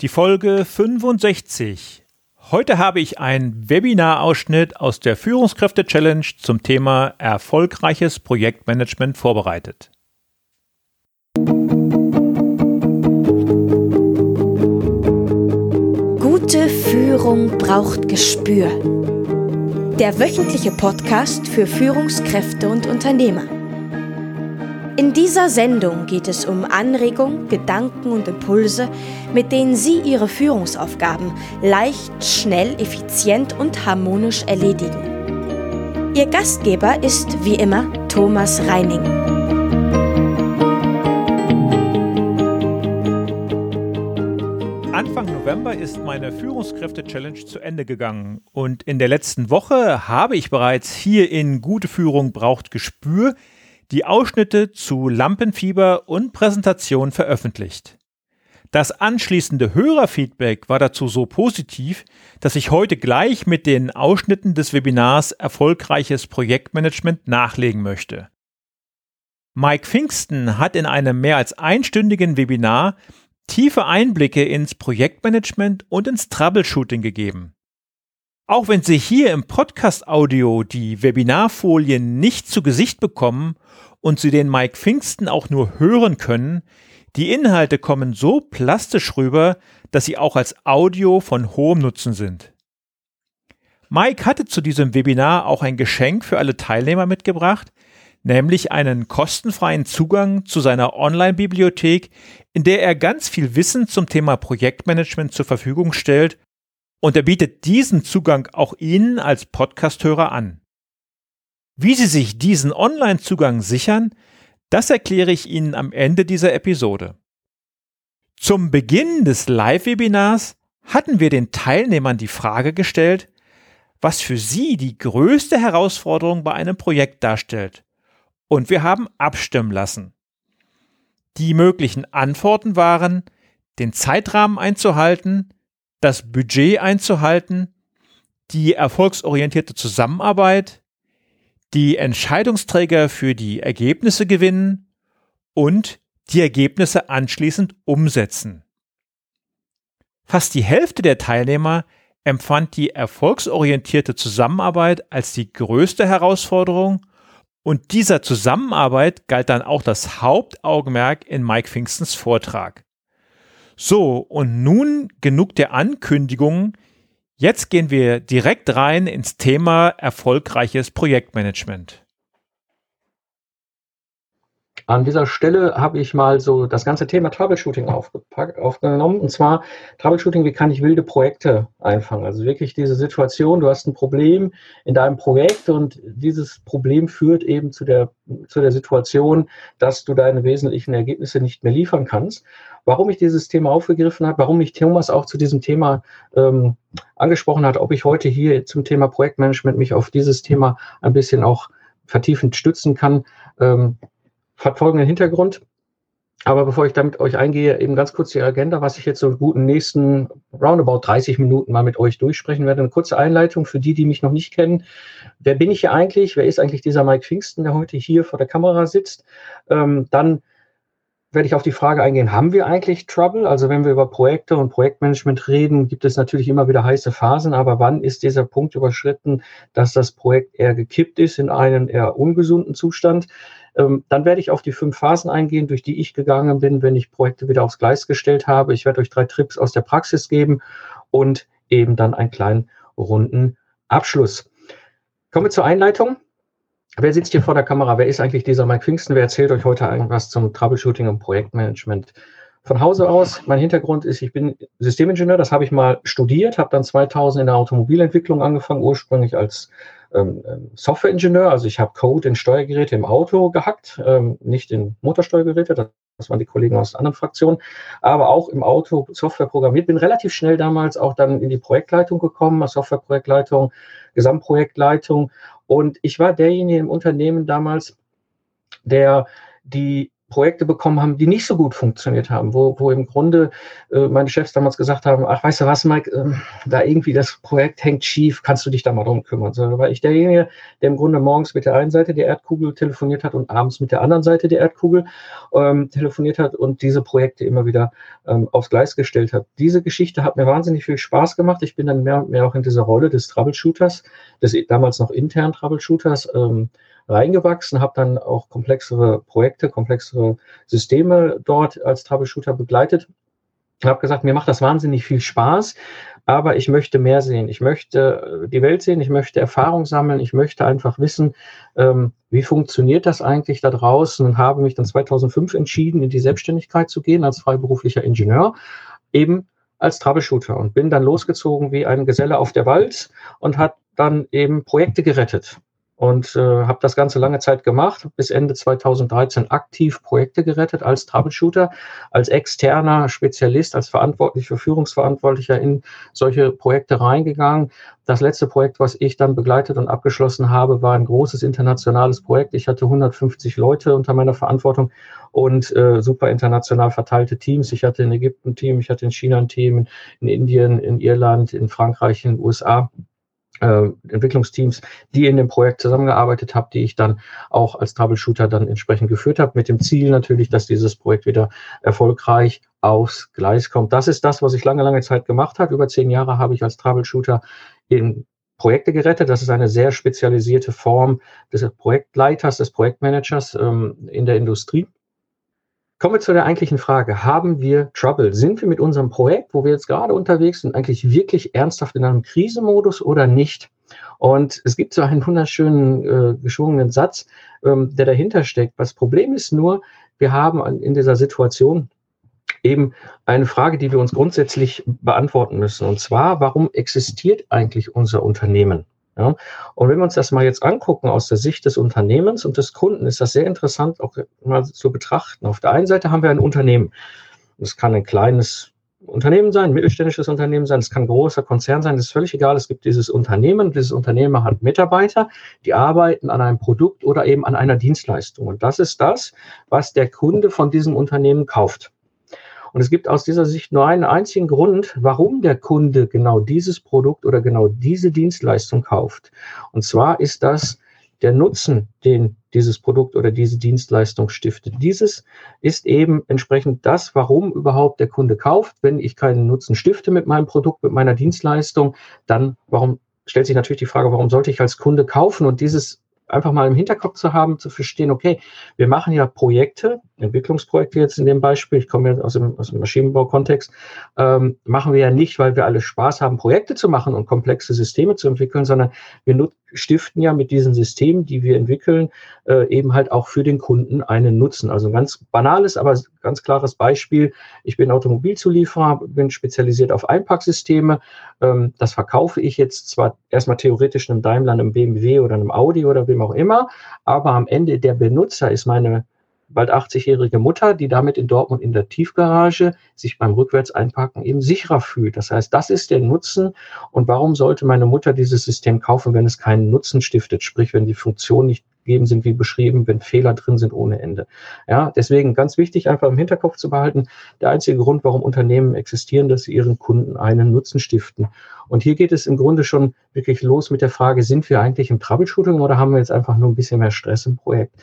Die Folge 65. Heute habe ich einen Webinarausschnitt aus der Führungskräfte-Challenge zum Thema erfolgreiches Projektmanagement vorbereitet. Gute Führung braucht Gespür. Der wöchentliche Podcast für Führungskräfte und Unternehmer. In dieser Sendung geht es um Anregungen, Gedanken und Impulse, mit denen Sie Ihre Führungsaufgaben leicht, schnell, effizient und harmonisch erledigen. Ihr Gastgeber ist wie immer Thomas Reining. Anfang November ist meine Führungskräfte-Challenge zu Ende gegangen und in der letzten Woche habe ich bereits hier in Gute Führung braucht Gespür die Ausschnitte zu Lampenfieber und Präsentation veröffentlicht. Das anschließende Hörerfeedback war dazu so positiv, dass ich heute gleich mit den Ausschnitten des Webinars Erfolgreiches Projektmanagement nachlegen möchte. Mike Pfingsten hat in einem mehr als einstündigen Webinar tiefe Einblicke ins Projektmanagement und ins Troubleshooting gegeben. Auch wenn Sie hier im Podcast-Audio die Webinarfolien nicht zu Gesicht bekommen und Sie den Mike Pfingsten auch nur hören können, die Inhalte kommen so plastisch rüber, dass sie auch als Audio von hohem Nutzen sind. Mike hatte zu diesem Webinar auch ein Geschenk für alle Teilnehmer mitgebracht, nämlich einen kostenfreien Zugang zu seiner Online-Bibliothek, in der er ganz viel Wissen zum Thema Projektmanagement zur Verfügung stellt und er bietet diesen Zugang auch Ihnen als Podcasthörer an. Wie Sie sich diesen Online-Zugang sichern, das erkläre ich Ihnen am Ende dieser Episode. Zum Beginn des Live-Webinars hatten wir den Teilnehmern die Frage gestellt, was für sie die größte Herausforderung bei einem Projekt darstellt. Und wir haben abstimmen lassen. Die möglichen Antworten waren, den Zeitrahmen einzuhalten, das Budget einzuhalten, die erfolgsorientierte Zusammenarbeit, die Entscheidungsträger für die Ergebnisse gewinnen und die Ergebnisse anschließend umsetzen. Fast die Hälfte der Teilnehmer empfand die erfolgsorientierte Zusammenarbeit als die größte Herausforderung und dieser Zusammenarbeit galt dann auch das Hauptaugenmerk in Mike Pfingstens Vortrag. So, und nun genug der Ankündigungen. Jetzt gehen wir direkt rein ins Thema erfolgreiches Projektmanagement. An dieser Stelle habe ich mal so das ganze Thema Troubleshooting aufgenommen. Und zwar Troubleshooting, wie kann ich wilde Projekte einfangen? Also wirklich diese Situation, du hast ein Problem in deinem Projekt und dieses Problem führt eben zu der, zu der Situation, dass du deine wesentlichen Ergebnisse nicht mehr liefern kannst warum ich dieses Thema aufgegriffen habe, warum mich Thomas auch zu diesem Thema ähm, angesprochen hat, ob ich heute hier zum Thema Projektmanagement mich auf dieses Thema ein bisschen auch vertiefend stützen kann, ähm, hat folgenden Hintergrund. Aber bevor ich damit euch eingehe, eben ganz kurz die Agenda, was ich jetzt so in guten nächsten roundabout 30 Minuten mal mit euch durchsprechen werde. Eine kurze Einleitung für die, die mich noch nicht kennen. Wer bin ich hier eigentlich? Wer ist eigentlich dieser Mike Pfingsten, der heute hier vor der Kamera sitzt? Ähm, dann werde ich auf die Frage eingehen, haben wir eigentlich Trouble? Also wenn wir über Projekte und Projektmanagement reden, gibt es natürlich immer wieder heiße Phasen, aber wann ist dieser Punkt überschritten, dass das Projekt eher gekippt ist in einen eher ungesunden Zustand? Ähm, dann werde ich auf die fünf Phasen eingehen, durch die ich gegangen bin, wenn ich Projekte wieder aufs Gleis gestellt habe. Ich werde euch drei Trips aus der Praxis geben und eben dann einen kleinen runden Abschluss. Kommen wir zur Einleitung. Wer sitzt hier vor der Kamera? Wer ist eigentlich dieser Mike Pfingsten? Wer erzählt euch heute irgendwas zum Troubleshooting und Projektmanagement? Von Hause aus, mein Hintergrund ist, ich bin Systemingenieur, das habe ich mal studiert, habe dann 2000 in der Automobilentwicklung angefangen, ursprünglich als ähm, ähm, Softwareingenieur. Also ich habe Code in Steuergeräte im Auto gehackt, ähm, nicht in Motorsteuergeräte, das waren die Kollegen aus anderen Fraktionen, aber auch im Auto Software programmiert. Bin relativ schnell damals auch dann in die Projektleitung gekommen, Softwareprojektleitung, Gesamtprojektleitung und ich war derjenige im Unternehmen damals, der die Projekte bekommen haben, die nicht so gut funktioniert haben, wo, wo im Grunde äh, meine Chefs damals gesagt haben, ach, weißt du was, Mike, äh, da irgendwie das Projekt hängt schief, kannst du dich da mal drum kümmern. So, war ich derjenige, der im Grunde morgens mit der einen Seite der Erdkugel telefoniert hat und abends mit der anderen Seite der Erdkugel ähm, telefoniert hat und diese Projekte immer wieder ähm, aufs Gleis gestellt hat. Diese Geschichte hat mir wahnsinnig viel Spaß gemacht. Ich bin dann mehr und mehr auch in dieser Rolle des Troubleshooters, des damals noch internen Troubleshooters, ähm, reingewachsen, habe dann auch komplexere Projekte, komplexere Systeme dort als Troubleshooter begleitet. Habe gesagt, mir macht das wahnsinnig viel Spaß, aber ich möchte mehr sehen. Ich möchte äh, die Welt sehen, ich möchte Erfahrung sammeln, ich möchte einfach wissen, ähm, wie funktioniert das eigentlich da draußen und habe mich dann 2005 entschieden, in die Selbstständigkeit zu gehen als freiberuflicher Ingenieur, eben als Troubleshooter und bin dann losgezogen wie ein Geselle auf der Wald und hat dann eben Projekte gerettet und äh, habe das Ganze lange Zeit gemacht, bis Ende 2013 aktiv Projekte gerettet als Troubleshooter, als externer Spezialist, als verantwortlicher, Führungsverantwortlicher in solche Projekte reingegangen. Das letzte Projekt, was ich dann begleitet und abgeschlossen habe, war ein großes internationales Projekt. Ich hatte 150 Leute unter meiner Verantwortung und äh, super international verteilte Teams. Ich hatte in Ägypten ein Team, ich hatte in China ein Team, in Indien, in Irland, in Frankreich, in den USA äh, Entwicklungsteams, die in dem Projekt zusammengearbeitet habe, die ich dann auch als Troubleshooter dann entsprechend geführt habe, mit dem Ziel natürlich, dass dieses Projekt wieder erfolgreich aufs Gleis kommt. Das ist das, was ich lange, lange Zeit gemacht habe. Über zehn Jahre habe ich als Troubleshooter in Projekte gerettet. Das ist eine sehr spezialisierte Form des Projektleiters, des Projektmanagers ähm, in der Industrie. Kommen wir zu der eigentlichen Frage. Haben wir Trouble? Sind wir mit unserem Projekt, wo wir jetzt gerade unterwegs sind, eigentlich wirklich ernsthaft in einem Krisenmodus oder nicht? Und es gibt so einen wunderschönen äh, geschwungenen Satz, ähm, der dahinter steckt. Das Problem ist nur, wir haben in dieser Situation eben eine Frage, die wir uns grundsätzlich beantworten müssen. Und zwar, warum existiert eigentlich unser Unternehmen? Ja? Und wenn wir uns das mal jetzt angucken aus der Sicht des Unternehmens und des Kunden, ist das sehr interessant auch mal zu betrachten. Auf der einen Seite haben wir ein Unternehmen. Es kann ein kleines Unternehmen sein, ein mittelständisches Unternehmen sein, es kann ein großer Konzern sein, das ist völlig egal. Es gibt dieses Unternehmen, dieses Unternehmen hat Mitarbeiter, die arbeiten an einem Produkt oder eben an einer Dienstleistung. Und das ist das, was der Kunde von diesem Unternehmen kauft. Und es gibt aus dieser Sicht nur einen einzigen Grund, warum der Kunde genau dieses Produkt oder genau diese Dienstleistung kauft. Und zwar ist das der Nutzen, den dieses Produkt oder diese Dienstleistung stiftet. Dieses ist eben entsprechend das, warum überhaupt der Kunde kauft. Wenn ich keinen Nutzen stifte mit meinem Produkt, mit meiner Dienstleistung, dann warum stellt sich natürlich die Frage, warum sollte ich als Kunde kaufen? Und dieses einfach mal im Hinterkopf zu haben, zu verstehen, okay, wir machen ja Projekte, Entwicklungsprojekte jetzt in dem Beispiel, ich komme ja aus dem, aus dem Maschinenbau-Kontext, ähm, machen wir ja nicht, weil wir alle Spaß haben, Projekte zu machen und komplexe Systeme zu entwickeln, sondern wir stiften ja mit diesen Systemen, die wir entwickeln, äh, eben halt auch für den Kunden einen Nutzen. Also ein ganz banales, aber ganz klares Beispiel. Ich bin Automobilzulieferer, bin spezialisiert auf Einpacksysteme. Ähm, das verkaufe ich jetzt zwar erstmal theoretisch einem Daimler, einem BMW oder einem Audi oder wem auch immer, aber am Ende der Benutzer ist meine bald 80-jährige Mutter, die damit in Dortmund in der Tiefgarage sich beim Rückwärtseinparken eben sicherer fühlt. Das heißt, das ist der Nutzen. Und warum sollte meine Mutter dieses System kaufen, wenn es keinen Nutzen stiftet? Sprich, wenn die Funktionen nicht gegeben sind wie beschrieben, wenn Fehler drin sind ohne Ende. Ja, deswegen ganz wichtig, einfach im Hinterkopf zu behalten. Der einzige Grund, warum Unternehmen existieren, dass sie ihren Kunden einen Nutzen stiften. Und hier geht es im Grunde schon wirklich los mit der Frage, sind wir eigentlich im Troubleshooting oder haben wir jetzt einfach nur ein bisschen mehr Stress im Projekt?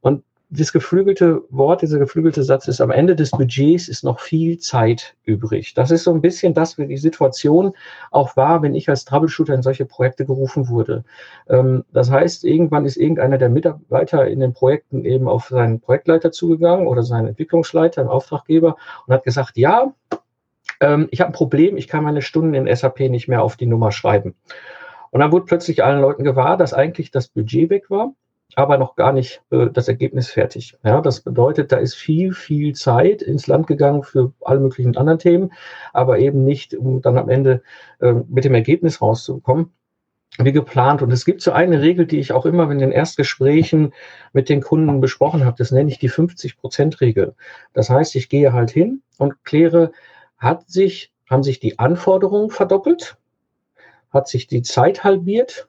Und das geflügelte Wort, dieser geflügelte Satz ist, am Ende des Budgets ist noch viel Zeit übrig. Das ist so ein bisschen das, wie die Situation auch war, wenn ich als Troubleshooter in solche Projekte gerufen wurde. Ähm, das heißt, irgendwann ist irgendeiner der Mitarbeiter in den Projekten eben auf seinen Projektleiter zugegangen oder seinen Entwicklungsleiter, einen Auftraggeber und hat gesagt, ja, ähm, ich habe ein Problem, ich kann meine Stunden in SAP nicht mehr auf die Nummer schreiben. Und dann wurde plötzlich allen Leuten gewahr, dass eigentlich das Budget weg war aber noch gar nicht äh, das Ergebnis fertig. Ja, das bedeutet, da ist viel, viel Zeit ins Land gegangen für alle möglichen anderen Themen, aber eben nicht, um dann am Ende äh, mit dem Ergebnis rauszukommen wie geplant. Und es gibt so eine Regel, die ich auch immer in den Erstgesprächen mit den Kunden besprochen habe. Das nenne ich die 50-Prozent-Regel. Das heißt, ich gehe halt hin und kläre, hat sich, haben sich die Anforderungen verdoppelt? Hat sich die Zeit halbiert?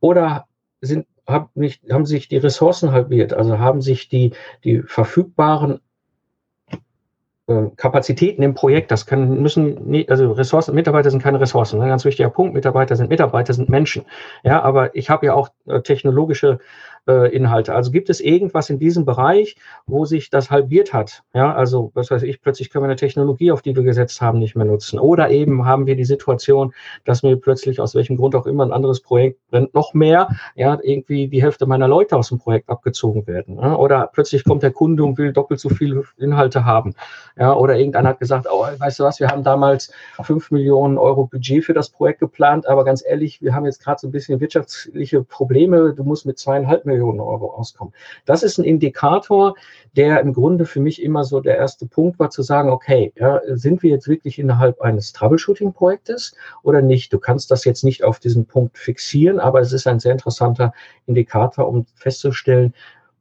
Oder sind hab nicht, haben sich die Ressourcen halbiert, also haben sich die, die verfügbaren Kapazitäten im Projekt, das können, müssen, also Ressourcen, Mitarbeiter sind keine Ressourcen, ein ganz wichtiger Punkt, Mitarbeiter sind Mitarbeiter, sind Menschen. Ja, aber ich habe ja auch äh, technologische äh, Inhalte. Also gibt es irgendwas in diesem Bereich, wo sich das halbiert hat? Ja, also was weiß ich, plötzlich können wir eine Technologie, auf die wir gesetzt haben, nicht mehr nutzen. Oder eben haben wir die Situation, dass mir plötzlich aus welchem Grund auch immer ein anderes Projekt brennt, noch mehr, ja, irgendwie die Hälfte meiner Leute aus dem Projekt abgezogen werden. Ja? Oder plötzlich kommt der Kunde und will doppelt so viele Inhalte haben. Ja, oder irgendeiner hat gesagt, oh, weißt du was, wir haben damals fünf Millionen Euro Budget für das Projekt geplant, aber ganz ehrlich, wir haben jetzt gerade so ein bisschen wirtschaftliche Probleme. Du musst mit zweieinhalb Millionen Euro auskommen. Das ist ein Indikator, der im Grunde für mich immer so der erste Punkt war, zu sagen, okay, ja, sind wir jetzt wirklich innerhalb eines Troubleshooting-Projektes oder nicht? Du kannst das jetzt nicht auf diesen Punkt fixieren, aber es ist ein sehr interessanter Indikator, um festzustellen,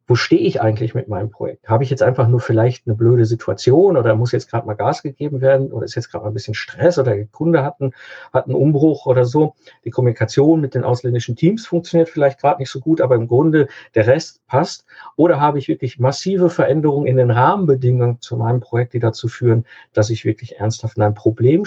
wo stehe ich eigentlich mit meinem Projekt? Habe ich jetzt einfach nur vielleicht eine blöde Situation oder muss jetzt gerade mal Gas gegeben werden oder ist jetzt gerade mal ein bisschen Stress oder der Kunde hat einen, hat einen Umbruch oder so? Die Kommunikation mit den ausländischen Teams funktioniert vielleicht gerade nicht so gut, aber im Grunde der Rest passt. Oder habe ich wirklich massive Veränderungen in den Rahmenbedingungen zu meinem Projekt, die dazu führen, dass ich wirklich ernsthaft in ein Problem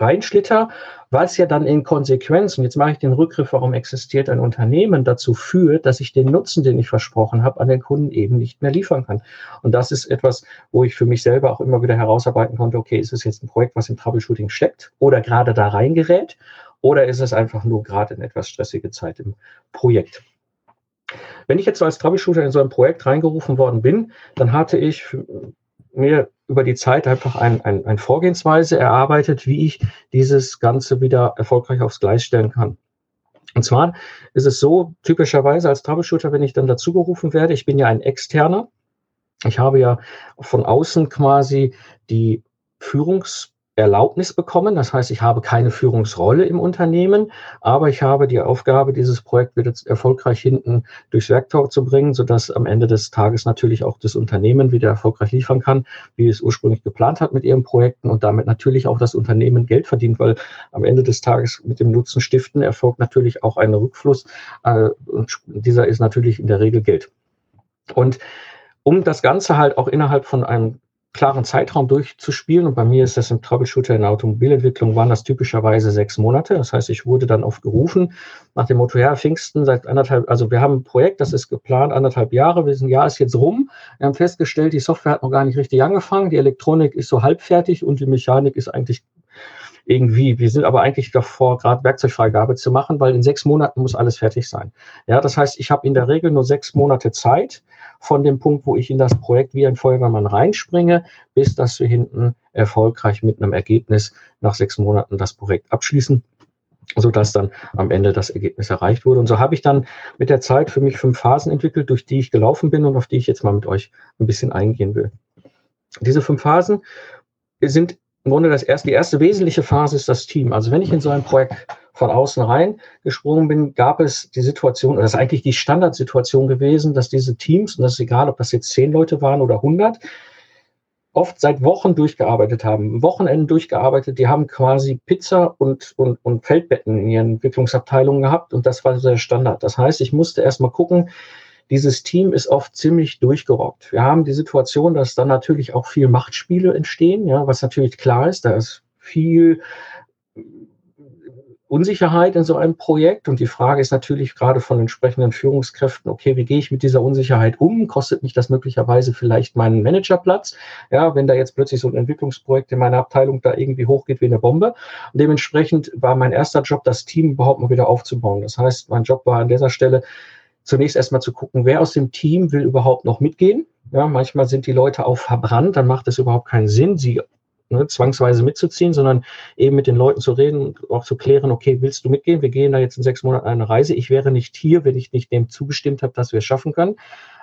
reinschlitter, was ja dann in Konsequenz, und jetzt mache ich den Rückgriff, warum existiert ein Unternehmen, dazu führt, dass ich den Nutzen, den ich versprochen habe, an den Kunden eben nicht mehr liefern kann. Und das ist etwas, wo ich für mich selber auch immer wieder herausarbeiten konnte, okay, ist es jetzt ein Projekt, was im Troubleshooting steckt oder gerade da reingerät, oder ist es einfach nur gerade in etwas stressige Zeit im Projekt? Wenn ich jetzt so als Troubleshooter in so ein Projekt reingerufen worden bin, dann hatte ich mir über die Zeit einfach ein, ein, ein Vorgehensweise erarbeitet, wie ich dieses Ganze wieder erfolgreich aufs Gleis stellen kann. Und zwar ist es so, typischerweise als Troubleshooter, wenn ich dann dazu gerufen werde, ich bin ja ein Externer. Ich habe ja von außen quasi die Führungs- Erlaubnis bekommen. Das heißt, ich habe keine Führungsrolle im Unternehmen, aber ich habe die Aufgabe, dieses Projekt wieder erfolgreich hinten durchs Werktor zu bringen, sodass am Ende des Tages natürlich auch das Unternehmen wieder erfolgreich liefern kann, wie es ursprünglich geplant hat mit ihren Projekten und damit natürlich auch das Unternehmen Geld verdient, weil am Ende des Tages mit dem Nutzen stiften erfolgt natürlich auch ein Rückfluss äh, und dieser ist natürlich in der Regel Geld. Und um das Ganze halt auch innerhalb von einem klaren Zeitraum durchzuspielen. Und bei mir ist das im Troubleshooter in der Automobilentwicklung, waren das typischerweise sechs Monate. Das heißt, ich wurde dann oft gerufen nach dem Motto, ja, Pfingsten seit anderthalb, also wir haben ein Projekt, das ist geplant, anderthalb Jahre, wir sind, Jahr ist jetzt rum. Wir haben festgestellt, die Software hat noch gar nicht richtig angefangen, die Elektronik ist so halbfertig und die Mechanik ist eigentlich irgendwie, wir sind aber eigentlich davor, gerade Werkzeugfreigabe zu machen, weil in sechs Monaten muss alles fertig sein. Ja, das heißt, ich habe in der Regel nur sechs Monate Zeit von dem Punkt, wo ich in das Projekt wie ein Feuerwehrmann reinspringe, bis dass wir hinten erfolgreich mit einem Ergebnis nach sechs Monaten das Projekt abschließen sodass dann am Ende das Ergebnis erreicht wurde. Und so habe ich dann mit der Zeit für mich fünf Phasen entwickelt, durch die ich gelaufen bin und auf die ich jetzt mal mit euch ein bisschen eingehen will. Diese fünf Phasen sind im Grunde das erste, die erste wesentliche Phase ist das Team. Also wenn ich in so ein Projekt von außen rein gesprungen bin, gab es die Situation, oder das ist eigentlich die Standardsituation gewesen, dass diese Teams, und das ist egal, ob das jetzt zehn Leute waren oder hundert, oft seit Wochen durchgearbeitet haben, Wochenenden durchgearbeitet, die haben quasi Pizza und, und, und Feldbetten in ihren Entwicklungsabteilungen gehabt und das war der Standard. Das heißt, ich musste erstmal gucken, dieses Team ist oft ziemlich durchgerockt. Wir haben die Situation, dass dann natürlich auch viel Machtspiele entstehen, ja, was natürlich klar ist, da ist viel Unsicherheit in so einem Projekt. Und die Frage ist natürlich gerade von entsprechenden Führungskräften, okay, wie gehe ich mit dieser Unsicherheit um? Kostet mich das möglicherweise vielleicht meinen Managerplatz? Ja, wenn da jetzt plötzlich so ein Entwicklungsprojekt in meiner Abteilung da irgendwie hochgeht wie eine Bombe. Und dementsprechend war mein erster Job, das Team überhaupt mal wieder aufzubauen. Das heißt, mein Job war an dieser Stelle, zunächst erstmal zu gucken, wer aus dem Team will überhaupt noch mitgehen. Ja, manchmal sind die Leute auch verbrannt, dann macht es überhaupt keinen Sinn, sie ne, zwangsweise mitzuziehen, sondern eben mit den Leuten zu reden und auch zu klären, okay, willst du mitgehen? Wir gehen da jetzt in sechs Monaten eine Reise. Ich wäre nicht hier, wenn ich nicht dem zugestimmt habe, dass wir es schaffen können.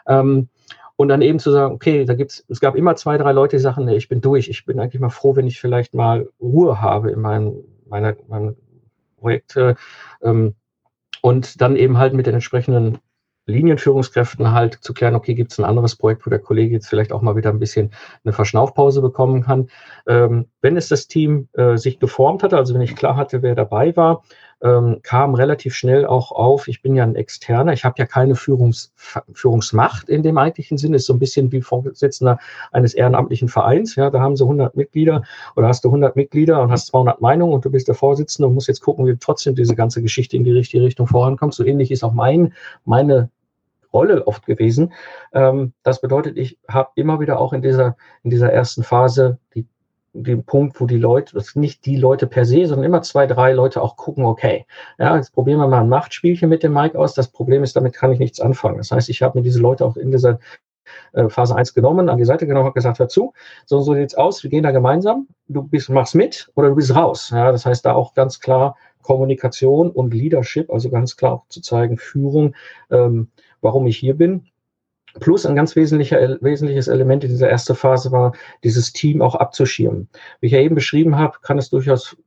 Ähm, und dann eben zu sagen, okay, da gibt's, es gab immer zwei, drei Leute, die sagen, nee, ich bin durch. Ich bin eigentlich mal froh, wenn ich vielleicht mal Ruhe habe in meinem, meiner, meinem Projekt. Ähm, und dann eben halt mit den entsprechenden Linienführungskräften halt zu klären, okay, gibt es ein anderes Projekt, wo der Kollege jetzt vielleicht auch mal wieder ein bisschen eine Verschnaufpause bekommen kann. Ähm, wenn es das Team äh, sich geformt hatte, also wenn ich klar hatte, wer dabei war, ähm, kam relativ schnell auch auf, ich bin ja ein Externer, ich habe ja keine Führungs Führungsmacht in dem eigentlichen Sinne, ist so ein bisschen wie Vorsitzender eines ehrenamtlichen Vereins, ja, da haben sie 100 Mitglieder oder hast du 100 Mitglieder und hast 200 Meinungen und du bist der Vorsitzende und musst jetzt gucken, wie trotzdem diese ganze Geschichte in die richtige Richtung vorankommt. So ähnlich ist auch mein, meine Rolle oft gewesen. Ähm, das bedeutet, ich habe immer wieder auch in dieser, in dieser ersten Phase die den Punkt, wo die Leute, das nicht die Leute per se, sondern immer zwei, drei Leute auch gucken, okay, ja, jetzt probieren wir mal ein Machtspielchen mit dem Mike aus. Das Problem ist, damit kann ich nichts anfangen. Das heißt, ich habe mir diese Leute auch in dieser äh, Phase 1 genommen, an die Seite genommen, habe gesagt, hör zu, so, so sieht's aus, wir gehen da gemeinsam, du bist, machst mit oder du bist raus. Ja, das heißt, da auch ganz klar Kommunikation und Leadership, also ganz klar auch zu zeigen, Führung, ähm, warum ich hier bin Plus ein ganz wesentlicher, wesentliches Element in dieser ersten Phase war, dieses Team auch abzuschirmen. Wie ich ja eben beschrieben habe, kann es durchaus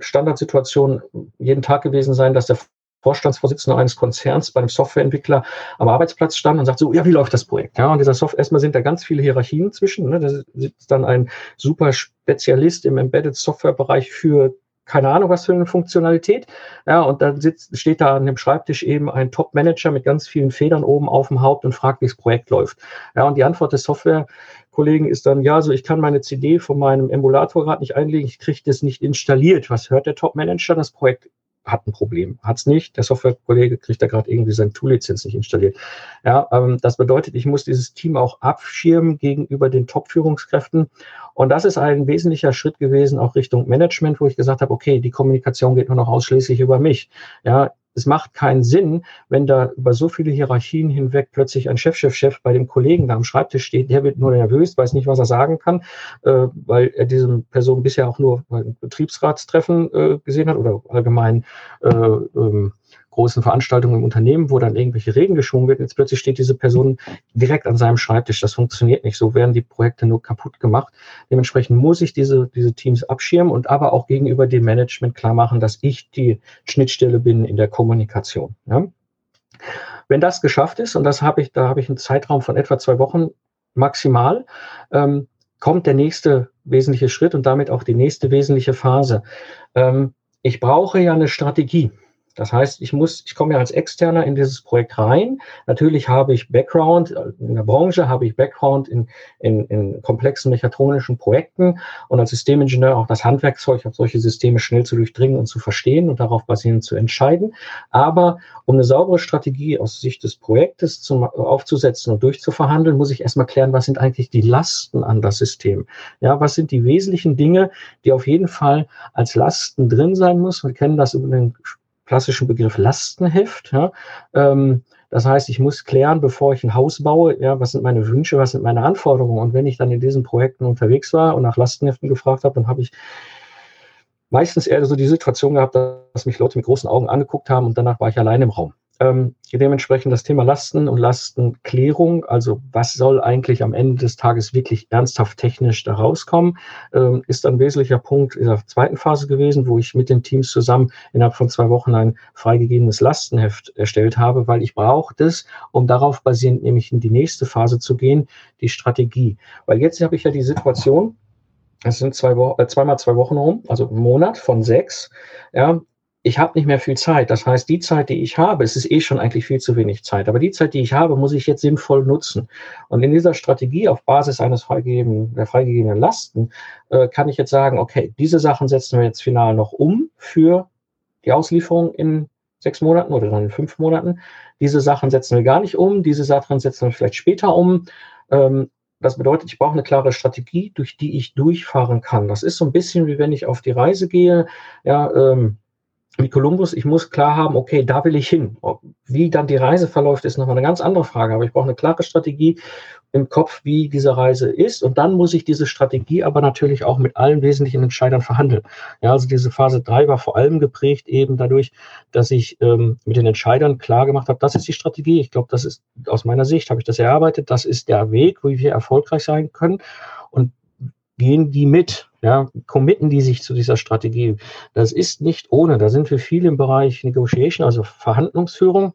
Standardsituation jeden Tag gewesen sein, dass der Vorstandsvorsitzende eines Konzerns bei einem Softwareentwickler am Arbeitsplatz stand und sagt so, ja, wie läuft das Projekt? Ja, und dieser Software, erstmal sind da ganz viele Hierarchien zwischen. Ne? Da sitzt dann ein super Spezialist im Embedded Software Bereich für keine Ahnung, was für eine Funktionalität. Ja, und dann sitzt, steht da an dem Schreibtisch eben ein Top-Manager mit ganz vielen Federn oben auf dem Haupt und fragt, wie das Projekt läuft. Ja, und die Antwort des Softwarekollegen ist dann, ja, so ich kann meine CD von meinem Emulator gerade nicht einlegen, ich kriege das nicht installiert. Was hört der Top-Manager? Das Projekt hat ein Problem. Hat es nicht. Der Softwarekollege kriegt da gerade irgendwie seine Tool-Lizenz nicht installiert. Ja, ähm, das bedeutet, ich muss dieses Team auch abschirmen gegenüber den Top-Führungskräften. Und das ist ein wesentlicher Schritt gewesen, auch Richtung Management, wo ich gesagt habe, okay, die Kommunikation geht nur noch ausschließlich über mich. Ja, es macht keinen Sinn, wenn da über so viele Hierarchien hinweg plötzlich ein Chef, Chef, Chef bei dem Kollegen da am Schreibtisch steht, der wird nur nervös, weiß nicht, was er sagen kann, äh, weil er diese Person bisher auch nur beim Betriebsratstreffen äh, gesehen hat oder allgemein äh, ähm, großen Veranstaltungen im Unternehmen, wo dann irgendwelche Reden geschwungen wird. Jetzt plötzlich steht diese Person direkt an seinem Schreibtisch. Das funktioniert nicht. So werden die Projekte nur kaputt gemacht. Dementsprechend muss ich diese, diese Teams abschirmen und aber auch gegenüber dem Management klar machen, dass ich die Schnittstelle bin in der Kommunikation. Ja? Wenn das geschafft ist, und das habe ich, da habe ich einen Zeitraum von etwa zwei Wochen maximal, ähm, kommt der nächste wesentliche Schritt und damit auch die nächste wesentliche Phase. Ähm, ich brauche ja eine Strategie. Das heißt, ich muss, ich komme ja als Externer in dieses Projekt rein. Natürlich habe ich Background in der Branche, habe ich Background in, in, in komplexen mechatronischen Projekten und als Systemingenieur auch das Handwerkzeug, auch solche Systeme schnell zu durchdringen und zu verstehen und darauf basierend zu entscheiden. Aber um eine saubere Strategie aus Sicht des Projektes zum, aufzusetzen und durchzuverhandeln, muss ich erstmal klären, was sind eigentlich die Lasten an das System? Ja, was sind die wesentlichen Dinge, die auf jeden Fall als Lasten drin sein muss? Wir kennen das über den klassischen Begriff Lastenheft. Ja. Ähm, das heißt, ich muss klären, bevor ich ein Haus baue, ja, was sind meine Wünsche, was sind meine Anforderungen. Und wenn ich dann in diesen Projekten unterwegs war und nach Lastenheften gefragt habe, dann habe ich meistens eher so die Situation gehabt, dass mich Leute mit großen Augen angeguckt haben und danach war ich allein im Raum. Ähm, dementsprechend das Thema Lasten und Lastenklärung, also was soll eigentlich am Ende des Tages wirklich ernsthaft technisch da rauskommen, ähm, ist ein wesentlicher Punkt in der zweiten Phase gewesen, wo ich mit den Teams zusammen innerhalb von zwei Wochen ein freigegebenes Lastenheft erstellt habe, weil ich brauche das, um darauf basierend nämlich in die nächste Phase zu gehen, die Strategie. Weil jetzt habe ich ja die Situation, es sind zwei Wochen, äh, zweimal zwei Wochen rum, also ein Monat von sechs. Ja, ich habe nicht mehr viel Zeit. Das heißt, die Zeit, die ich habe, es ist eh schon eigentlich viel zu wenig Zeit, aber die Zeit, die ich habe, muss ich jetzt sinnvoll nutzen. Und in dieser Strategie auf Basis eines freigegebenen, der freigegebenen Lasten äh, kann ich jetzt sagen, okay, diese Sachen setzen wir jetzt final noch um für die Auslieferung in sechs Monaten oder dann in fünf Monaten. Diese Sachen setzen wir gar nicht um, diese Sachen setzen wir vielleicht später um. Ähm, das bedeutet, ich brauche eine klare Strategie, durch die ich durchfahren kann. Das ist so ein bisschen wie wenn ich auf die Reise gehe. Ja, ähm, wie Kolumbus, ich muss klar haben, okay, da will ich hin. Wie dann die Reise verläuft, ist nochmal eine ganz andere Frage. Aber ich brauche eine klare Strategie im Kopf, wie diese Reise ist. Und dann muss ich diese Strategie aber natürlich auch mit allen wesentlichen Entscheidern verhandeln. Ja, also diese Phase drei war vor allem geprägt eben dadurch, dass ich ähm, mit den Entscheidern klar gemacht habe, das ist die Strategie. Ich glaube, das ist aus meiner Sicht, habe ich das erarbeitet. Das ist der Weg, wie wir erfolgreich sein können. Und gehen die mit, ja, committen die sich zu dieser Strategie. Das ist nicht ohne. Da sind wir viel im Bereich Negotiation, also Verhandlungsführung.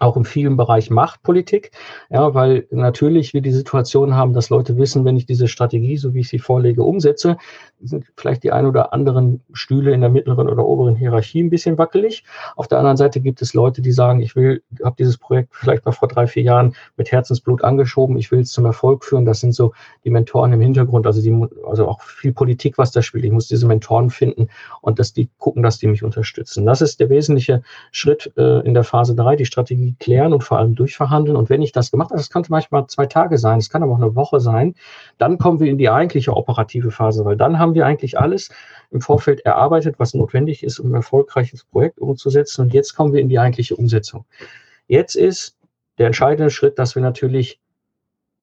Auch im vielen Bereich Machtpolitik, ja, weil natürlich wir die Situation haben, dass Leute wissen, wenn ich diese Strategie, so wie ich sie vorlege, umsetze, sind vielleicht die ein oder anderen Stühle in der mittleren oder oberen Hierarchie ein bisschen wackelig. Auf der anderen Seite gibt es Leute, die sagen, ich will, habe dieses Projekt vielleicht mal vor drei, vier Jahren mit Herzensblut angeschoben, ich will es zum Erfolg führen. Das sind so die Mentoren im Hintergrund, also die, also auch viel Politik, was da spielt. Ich muss diese Mentoren finden und dass die gucken, dass die mich unterstützen. Das ist der wesentliche Schritt äh, in der Phase drei, die Strategie klären und vor allem durchverhandeln. Und wenn ich das gemacht habe, das kann manchmal zwei Tage sein, es kann aber auch eine Woche sein, dann kommen wir in die eigentliche operative Phase, weil dann haben wir eigentlich alles im Vorfeld erarbeitet, was notwendig ist, um ein erfolgreiches Projekt umzusetzen. Und jetzt kommen wir in die eigentliche Umsetzung. Jetzt ist der entscheidende Schritt, dass wir natürlich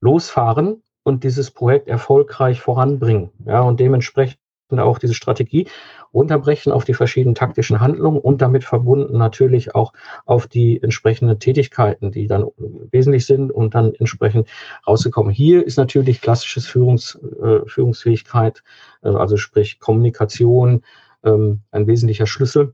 losfahren und dieses Projekt erfolgreich voranbringen. Ja, und dementsprechend auch diese Strategie runterbrechen auf die verschiedenen taktischen Handlungen und damit verbunden natürlich auch auf die entsprechenden Tätigkeiten, die dann wesentlich sind und dann entsprechend rauszukommen. Hier ist natürlich klassisches Führungs, äh, Führungsfähigkeit, äh, also sprich Kommunikation, ähm, ein wesentlicher Schlüssel.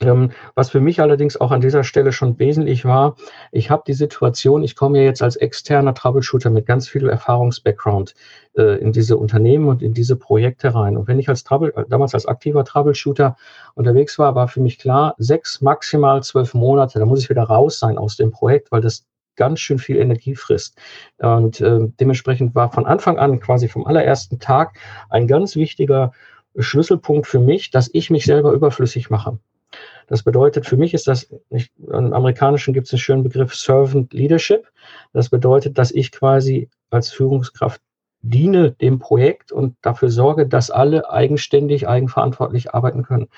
Ähm, was für mich allerdings auch an dieser Stelle schon wesentlich war, ich habe die Situation, ich komme ja jetzt als externer Troubleshooter mit ganz viel Erfahrungsbackground äh, in diese Unternehmen und in diese Projekte rein. Und wenn ich als Trouble, äh, damals als aktiver Troubleshooter unterwegs war, war für mich klar, sechs, maximal zwölf Monate, da muss ich wieder raus sein aus dem Projekt, weil das ganz schön viel Energie frisst. Und äh, dementsprechend war von Anfang an, quasi vom allerersten Tag, ein ganz wichtiger Schlüsselpunkt für mich, dass ich mich selber überflüssig mache. Das bedeutet, für mich ist das, nicht, im Amerikanischen gibt es einen schönen Begriff Servant Leadership. Das bedeutet, dass ich quasi als Führungskraft diene dem Projekt und dafür sorge, dass alle eigenständig, eigenverantwortlich arbeiten können.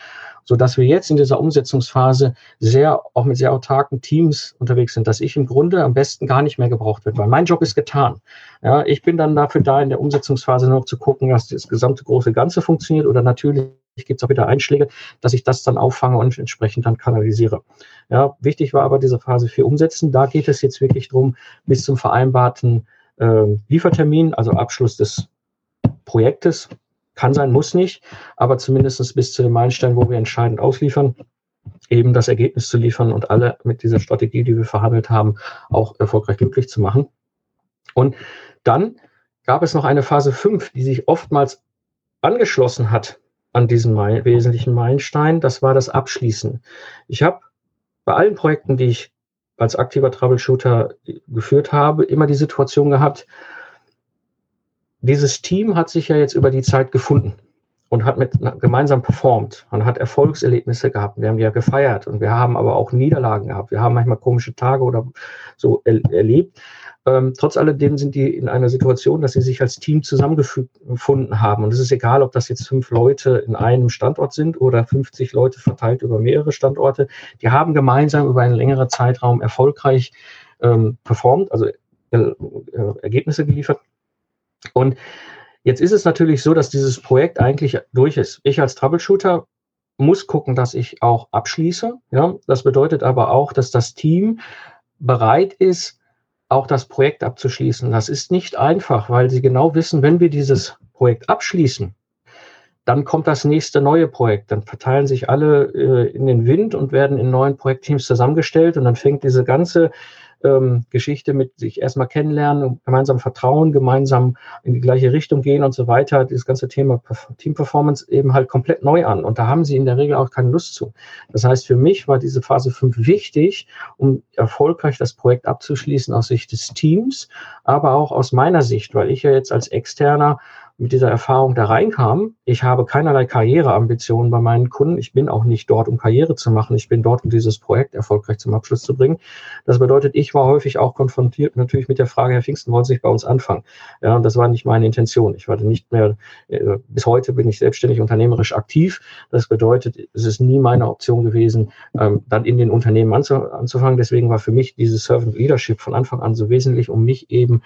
Sodass wir jetzt in dieser Umsetzungsphase sehr, auch mit sehr autarken Teams unterwegs sind, dass ich im Grunde am besten gar nicht mehr gebraucht wird, weil mein Job ist getan. Ja, ich bin dann dafür da, in der Umsetzungsphase noch zu gucken, dass das gesamte große Ganze funktioniert oder natürlich gibt es auch wieder Einschläge, dass ich das dann auffange und entsprechend dann kanalisiere. Ja, wichtig war aber diese Phase 4 umsetzen. Da geht es jetzt wirklich darum, bis zum vereinbarten äh, Liefertermin, also Abschluss des Projektes, kann sein, muss nicht, aber zumindest bis zu dem Meilenstein, wo wir entscheidend ausliefern, eben das Ergebnis zu liefern und alle mit dieser Strategie, die wir verhandelt haben, auch erfolgreich glücklich zu machen. Und dann gab es noch eine Phase 5, die sich oftmals angeschlossen hat an diesem wesentlichen Meilenstein. Das war das Abschließen. Ich habe bei allen Projekten, die ich als aktiver Troubleshooter geführt habe, immer die Situation gehabt, dieses Team hat sich ja jetzt über die Zeit gefunden und hat mit gemeinsam performt und hat Erfolgserlebnisse gehabt. Wir haben ja gefeiert und wir haben aber auch Niederlagen gehabt. Wir haben manchmal komische Tage oder so er erlebt. Ähm, trotz alledem sind die in einer Situation, dass sie sich als Team zusammengefunden haben. Und es ist egal, ob das jetzt fünf Leute in einem Standort sind oder 50 Leute verteilt über mehrere Standorte. Die haben gemeinsam über einen längeren Zeitraum erfolgreich ähm, performt, also äh, äh, Ergebnisse geliefert. Und jetzt ist es natürlich so, dass dieses Projekt eigentlich durch ist. Ich als Troubleshooter muss gucken, dass ich auch abschließe. Ja, das bedeutet aber auch, dass das Team bereit ist, auch das Projekt abzuschließen. Das ist nicht einfach, weil sie genau wissen, wenn wir dieses Projekt abschließen, dann kommt das nächste neue Projekt. Dann verteilen sich alle äh, in den Wind und werden in neuen Projektteams zusammengestellt und dann fängt diese ganze ähm, Geschichte mit sich erstmal kennenlernen, gemeinsam vertrauen, gemeinsam in die gleiche Richtung gehen und so weiter, dieses ganze Thema Team Performance eben halt komplett neu an. Und da haben sie in der Regel auch keine Lust zu. Das heißt, für mich war diese Phase 5 wichtig, um erfolgreich das Projekt abzuschließen aus Sicht des Teams, aber auch aus meiner Sicht, weil ich ja jetzt als Externer mit dieser Erfahrung da reinkam. Ich habe keinerlei Karriereambitionen bei meinen Kunden. Ich bin auch nicht dort, um Karriere zu machen. Ich bin dort, um dieses Projekt erfolgreich zum Abschluss zu bringen. Das bedeutet, ich war häufig auch konfrontiert natürlich mit der Frage, Herr Pfingsten, wollen Sie nicht bei uns anfangen? Ja, und das war nicht meine Intention. Ich war nicht mehr, äh, bis heute bin ich selbstständig unternehmerisch aktiv. Das bedeutet, es ist nie meine Option gewesen, ähm, dann in den Unternehmen anzufangen. Deswegen war für mich dieses Servant Leadership von Anfang an so wesentlich, um mich eben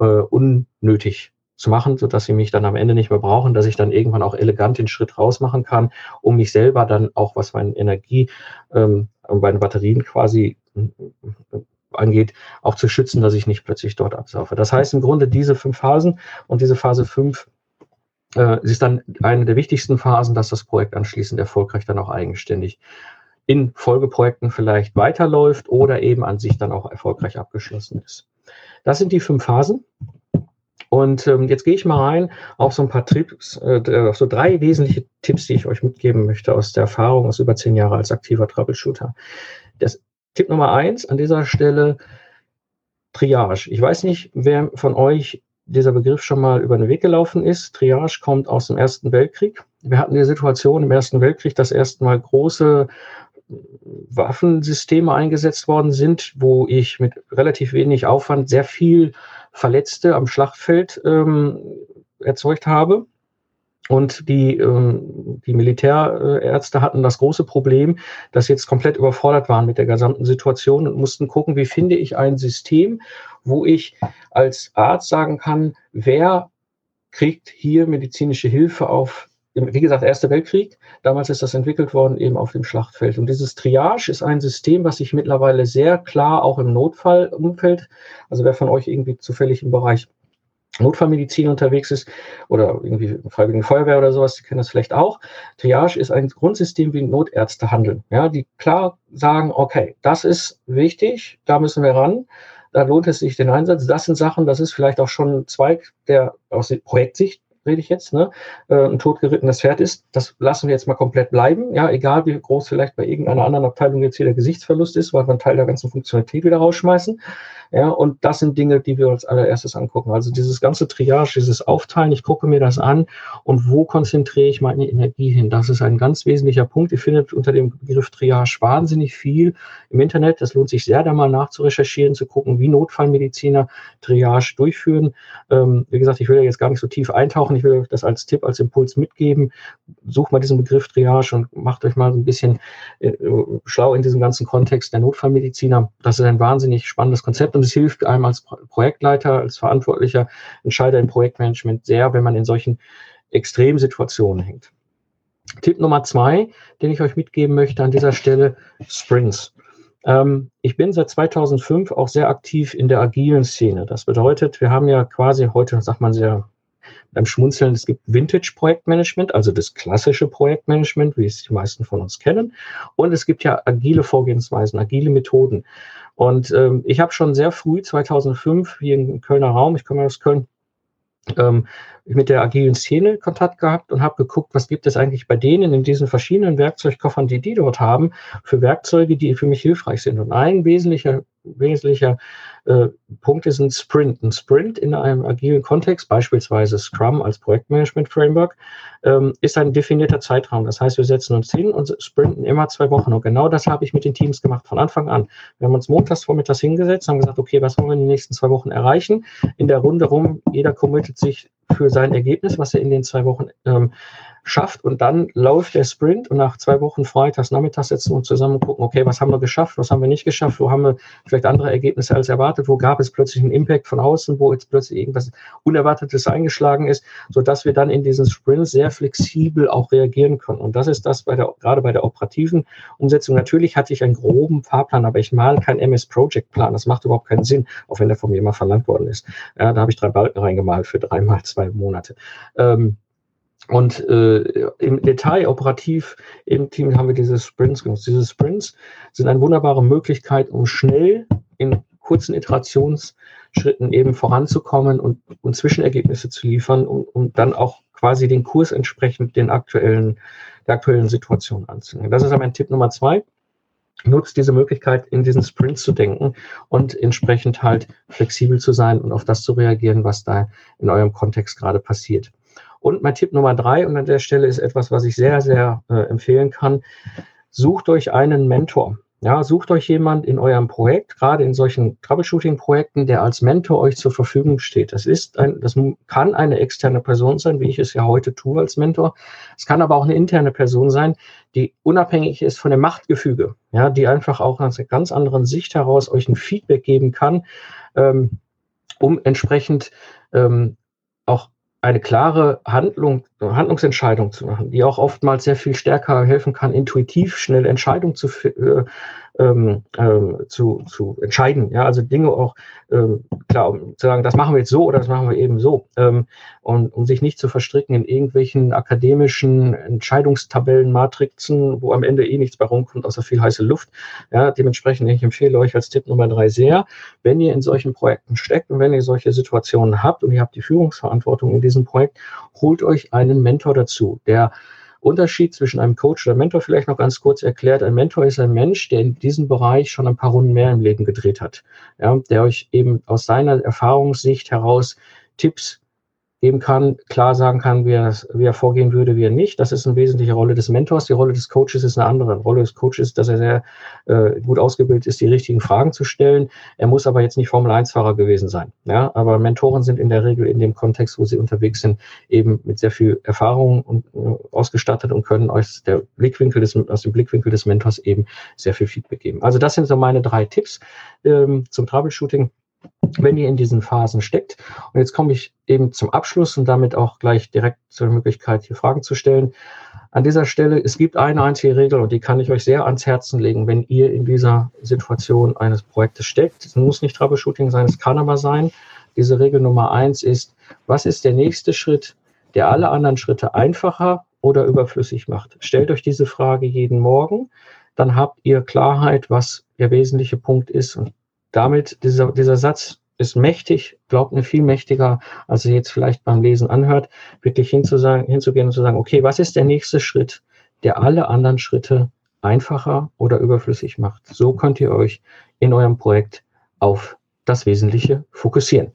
äh, unnötig zu machen, so dass sie mich dann am Ende nicht mehr brauchen, dass ich dann irgendwann auch elegant den Schritt raus machen kann, um mich selber dann auch, was meine Energie, ähm, meine Batterien quasi äh, angeht, auch zu schützen, dass ich nicht plötzlich dort absaufe. Das heißt im Grunde diese fünf Phasen und diese Phase fünf äh, ist dann eine der wichtigsten Phasen, dass das Projekt anschließend erfolgreich dann auch eigenständig in Folgeprojekten vielleicht weiterläuft oder eben an sich dann auch erfolgreich abgeschlossen ist. Das sind die fünf Phasen. Und ähm, jetzt gehe ich mal rein auf so ein paar Tipps, äh, auf so drei wesentliche Tipps, die ich euch mitgeben möchte aus der Erfahrung aus über zehn Jahre als aktiver Troubleshooter. Das Tipp Nummer eins an dieser Stelle, Triage. Ich weiß nicht, wer von euch dieser Begriff schon mal über den Weg gelaufen ist. Triage kommt aus dem Ersten Weltkrieg. Wir hatten die Situation im Ersten Weltkrieg, dass erstmal große Waffensysteme eingesetzt worden sind, wo ich mit relativ wenig Aufwand sehr viel Verletzte am Schlachtfeld ähm, erzeugt habe. Und die, ähm, die Militärärzte hatten das große Problem, dass sie jetzt komplett überfordert waren mit der gesamten Situation und mussten gucken, wie finde ich ein System, wo ich als Arzt sagen kann, wer kriegt hier medizinische Hilfe auf wie gesagt, Erster Weltkrieg. Damals ist das entwickelt worden eben auf dem Schlachtfeld. Und dieses Triage ist ein System, was sich mittlerweile sehr klar auch im Notfallumfeld, also wer von euch irgendwie zufällig im Bereich Notfallmedizin unterwegs ist oder irgendwie Freiwillige Feuerwehr oder sowas, die kennen das vielleicht auch. Triage ist ein Grundsystem, wie Notärzte handeln, ja, die klar sagen, okay, das ist wichtig, da müssen wir ran, da lohnt es sich den Einsatz. Das sind Sachen, das ist vielleicht auch schon ein Zweig, der aus Projektsicht rede ich jetzt, ne, äh, ein totgerittenes Pferd ist, das lassen wir jetzt mal komplett bleiben. Ja, egal wie groß vielleicht bei irgendeiner anderen Abteilung jetzt hier der Gesichtsverlust ist, weil wir einen Teil der ganzen Funktionalität wieder rausschmeißen. Ja, und das sind Dinge, die wir als allererstes angucken. Also dieses ganze Triage, dieses Aufteilen, ich gucke mir das an und wo konzentriere ich meine Energie hin? Das ist ein ganz wesentlicher Punkt. Ihr findet unter dem Begriff Triage wahnsinnig viel im Internet. Das lohnt sich sehr, da mal nachzurecherchieren, zu gucken, wie Notfallmediziner Triage durchführen. Ähm, wie gesagt, ich will ja jetzt gar nicht so tief eintauchen. Ich will euch das als Tipp, als Impuls mitgeben. Sucht mal diesen Begriff Triage und macht euch mal so ein bisschen äh, schlau in diesem ganzen Kontext der Notfallmediziner. Das ist ein wahnsinnig spannendes Konzept und es hilft einem als Projektleiter, als verantwortlicher Entscheider im Projektmanagement sehr, wenn man in solchen Extremsituationen hängt. Tipp Nummer zwei, den ich euch mitgeben möchte an dieser Stelle, Sprints. Ähm, ich bin seit 2005 auch sehr aktiv in der agilen Szene. Das bedeutet, wir haben ja quasi heute, sagt man sehr beim Schmunzeln, es gibt Vintage-Projektmanagement, also das klassische Projektmanagement, wie es die meisten von uns kennen. Und es gibt ja agile Vorgehensweisen, agile Methoden. Und ähm, ich habe schon sehr früh, 2005, hier im Kölner Raum, ich komme aus Köln, ähm, mit der agilen Szene Kontakt gehabt und habe geguckt, was gibt es eigentlich bei denen in diesen verschiedenen Werkzeugkoffern, die die dort haben, für Werkzeuge, die für mich hilfreich sind. Und ein wesentlicher, wesentlicher äh, Punkt ist ein Sprint. Ein Sprint in einem agilen Kontext, beispielsweise Scrum als Projektmanagement-Framework, ähm, ist ein definierter Zeitraum. Das heißt, wir setzen uns hin und sprinten immer zwei Wochen. Und genau das habe ich mit den Teams gemacht von Anfang an. Wir haben uns montags vormittags hingesetzt, haben gesagt, okay, was wollen wir in den nächsten zwei Wochen erreichen? In der Runde rum, jeder committet sich für sein Ergebnis, was er in den zwei Wochen ähm, schafft und dann läuft der Sprint und nach zwei Wochen freitags, nachmittags setzen wir zusammen und gucken, okay, was haben wir geschafft, was haben wir nicht geschafft, wo haben wir vielleicht andere Ergebnisse als erwartet, wo gab es plötzlich einen Impact von außen, wo jetzt plötzlich irgendwas Unerwartetes eingeschlagen ist, sodass wir dann in diesen Sprint sehr flexibel auch reagieren können. Und das ist das bei der, gerade bei der operativen Umsetzung. Natürlich hatte ich einen groben Fahrplan, aber ich male keinen MS Project Plan. Das macht überhaupt keinen Sinn, auch wenn der von mir mal verlangt worden ist. Ja, da habe ich drei Balken reingemalt für dreimal zwei Monate. Ähm, und äh, im Detail operativ im Team haben wir diese Sprints genutzt. Diese Sprints sind eine wunderbare Möglichkeit, um schnell in kurzen Iterationsschritten eben voranzukommen und, und Zwischenergebnisse zu liefern, um, um dann auch quasi den Kurs entsprechend den aktuellen, der aktuellen Situation anzunehmen. Das ist aber mein Tipp Nummer zwei. Nutzt diese Möglichkeit, in diesen Sprints zu denken und entsprechend halt flexibel zu sein und auf das zu reagieren, was da in eurem Kontext gerade passiert. Und mein Tipp Nummer drei, und an der Stelle ist etwas, was ich sehr, sehr äh, empfehlen kann. Sucht euch einen Mentor. Ja, sucht euch jemand in eurem Projekt, gerade in solchen Troubleshooting-Projekten, der als Mentor euch zur Verfügung steht. Das ist ein, das kann eine externe Person sein, wie ich es ja heute tue als Mentor. Es kann aber auch eine interne Person sein, die unabhängig ist von dem Machtgefüge. Ja, die einfach auch aus einer ganz anderen Sicht heraus euch ein Feedback geben kann, ähm, um entsprechend ähm, auch eine klare Handlung, Handlungsentscheidung zu machen, die auch oftmals sehr viel stärker helfen kann, intuitiv schnell Entscheidungen zu, äh, ähm, ähm, zu, zu entscheiden. Ja, also Dinge auch ähm, klar, um zu sagen, das machen wir jetzt so oder das machen wir eben so. Ähm, und um sich nicht zu verstricken in irgendwelchen akademischen Entscheidungstabellen, Matrixen, wo am Ende eh nichts bei rumkommt, außer viel heiße Luft. Ja, dementsprechend, ich empfehle euch als Tipp Nummer drei sehr, wenn ihr in solchen Projekten steckt und wenn ihr solche Situationen habt und ihr habt die Führungsverantwortung in diesem Projekt, holt euch einen Mentor dazu, der Unterschied zwischen einem Coach oder Mentor vielleicht noch ganz kurz erklärt. Ein Mentor ist ein Mensch, der in diesem Bereich schon ein paar Runden mehr im Leben gedreht hat, ja, der euch eben aus seiner Erfahrungssicht heraus Tipps geben kann, klar sagen kann, wie er, wie er vorgehen würde, wie er nicht. Das ist eine wesentliche Rolle des Mentors. Die Rolle des Coaches ist eine andere. Die Rolle des Coaches ist, dass er sehr äh, gut ausgebildet ist, die richtigen Fragen zu stellen. Er muss aber jetzt nicht Formel-1-Fahrer gewesen sein. Ja? Aber Mentoren sind in der Regel in dem Kontext, wo sie unterwegs sind, eben mit sehr viel Erfahrung und, äh, ausgestattet und können euch der Blickwinkel des, aus dem Blickwinkel des Mentors eben sehr viel Feedback geben. Also das sind so meine drei Tipps ähm, zum Troubleshooting wenn ihr in diesen Phasen steckt. Und jetzt komme ich eben zum Abschluss und damit auch gleich direkt zur Möglichkeit, hier Fragen zu stellen. An dieser Stelle, es gibt eine einzige Regel und die kann ich euch sehr ans Herzen legen, wenn ihr in dieser Situation eines Projektes steckt. Es muss nicht Troubleshooting sein, es kann aber sein. Diese Regel Nummer eins ist, was ist der nächste Schritt, der alle anderen Schritte einfacher oder überflüssig macht? Stellt euch diese Frage jeden Morgen, dann habt ihr Klarheit, was der wesentliche Punkt ist und damit, dieser, dieser Satz ist mächtig, glaubt mir viel mächtiger, als ihr jetzt vielleicht beim Lesen anhört, wirklich hinzusagen, hinzugehen und zu sagen, okay, was ist der nächste Schritt, der alle anderen Schritte einfacher oder überflüssig macht? So könnt ihr euch in eurem Projekt auf das Wesentliche fokussieren.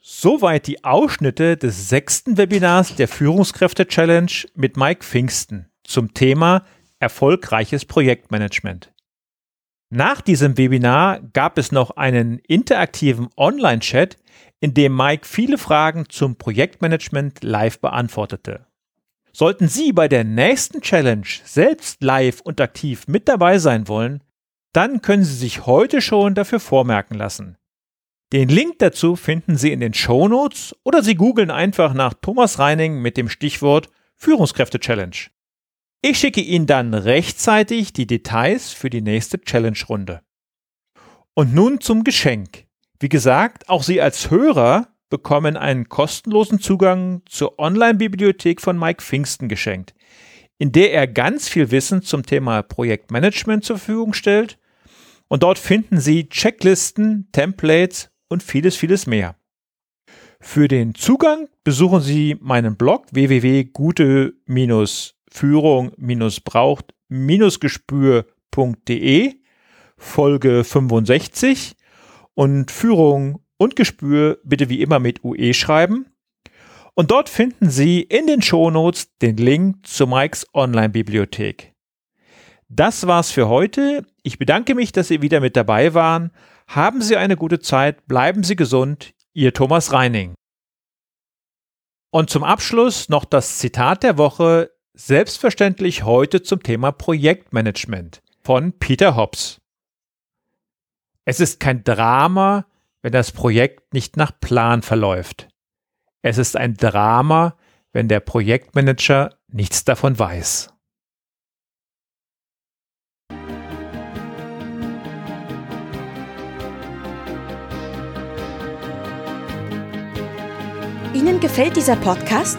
Soweit die Ausschnitte des sechsten Webinars der Führungskräfte Challenge mit Mike Pfingsten zum Thema erfolgreiches Projektmanagement. Nach diesem Webinar gab es noch einen interaktiven Online-Chat, in dem Mike viele Fragen zum Projektmanagement live beantwortete. Sollten Sie bei der nächsten Challenge selbst live und aktiv mit dabei sein wollen, dann können Sie sich heute schon dafür vormerken lassen. Den Link dazu finden Sie in den Show Notes oder Sie googeln einfach nach Thomas Reining mit dem Stichwort Führungskräfte Challenge. Ich schicke Ihnen dann rechtzeitig die Details für die nächste Challenge-Runde. Und nun zum Geschenk. Wie gesagt, auch Sie als Hörer bekommen einen kostenlosen Zugang zur Online-Bibliothek von Mike Pfingsten geschenkt, in der er ganz viel Wissen zum Thema Projektmanagement zur Verfügung stellt. Und dort finden Sie Checklisten, Templates und vieles, vieles mehr. Für den Zugang besuchen Sie meinen Blog www.gute- Führung-braucht-gespür.de Folge 65 und Führung und Gespür bitte wie immer mit UE schreiben. Und dort finden Sie in den Shownotes den Link zu Mikes Online-Bibliothek. Das war's für heute. Ich bedanke mich, dass Sie wieder mit dabei waren. Haben Sie eine gute Zeit, bleiben Sie gesund. Ihr Thomas Reining. Und zum Abschluss noch das Zitat der Woche Selbstverständlich heute zum Thema Projektmanagement von Peter Hobbs. Es ist kein Drama, wenn das Projekt nicht nach Plan verläuft. Es ist ein Drama, wenn der Projektmanager nichts davon weiß. Ihnen gefällt dieser Podcast?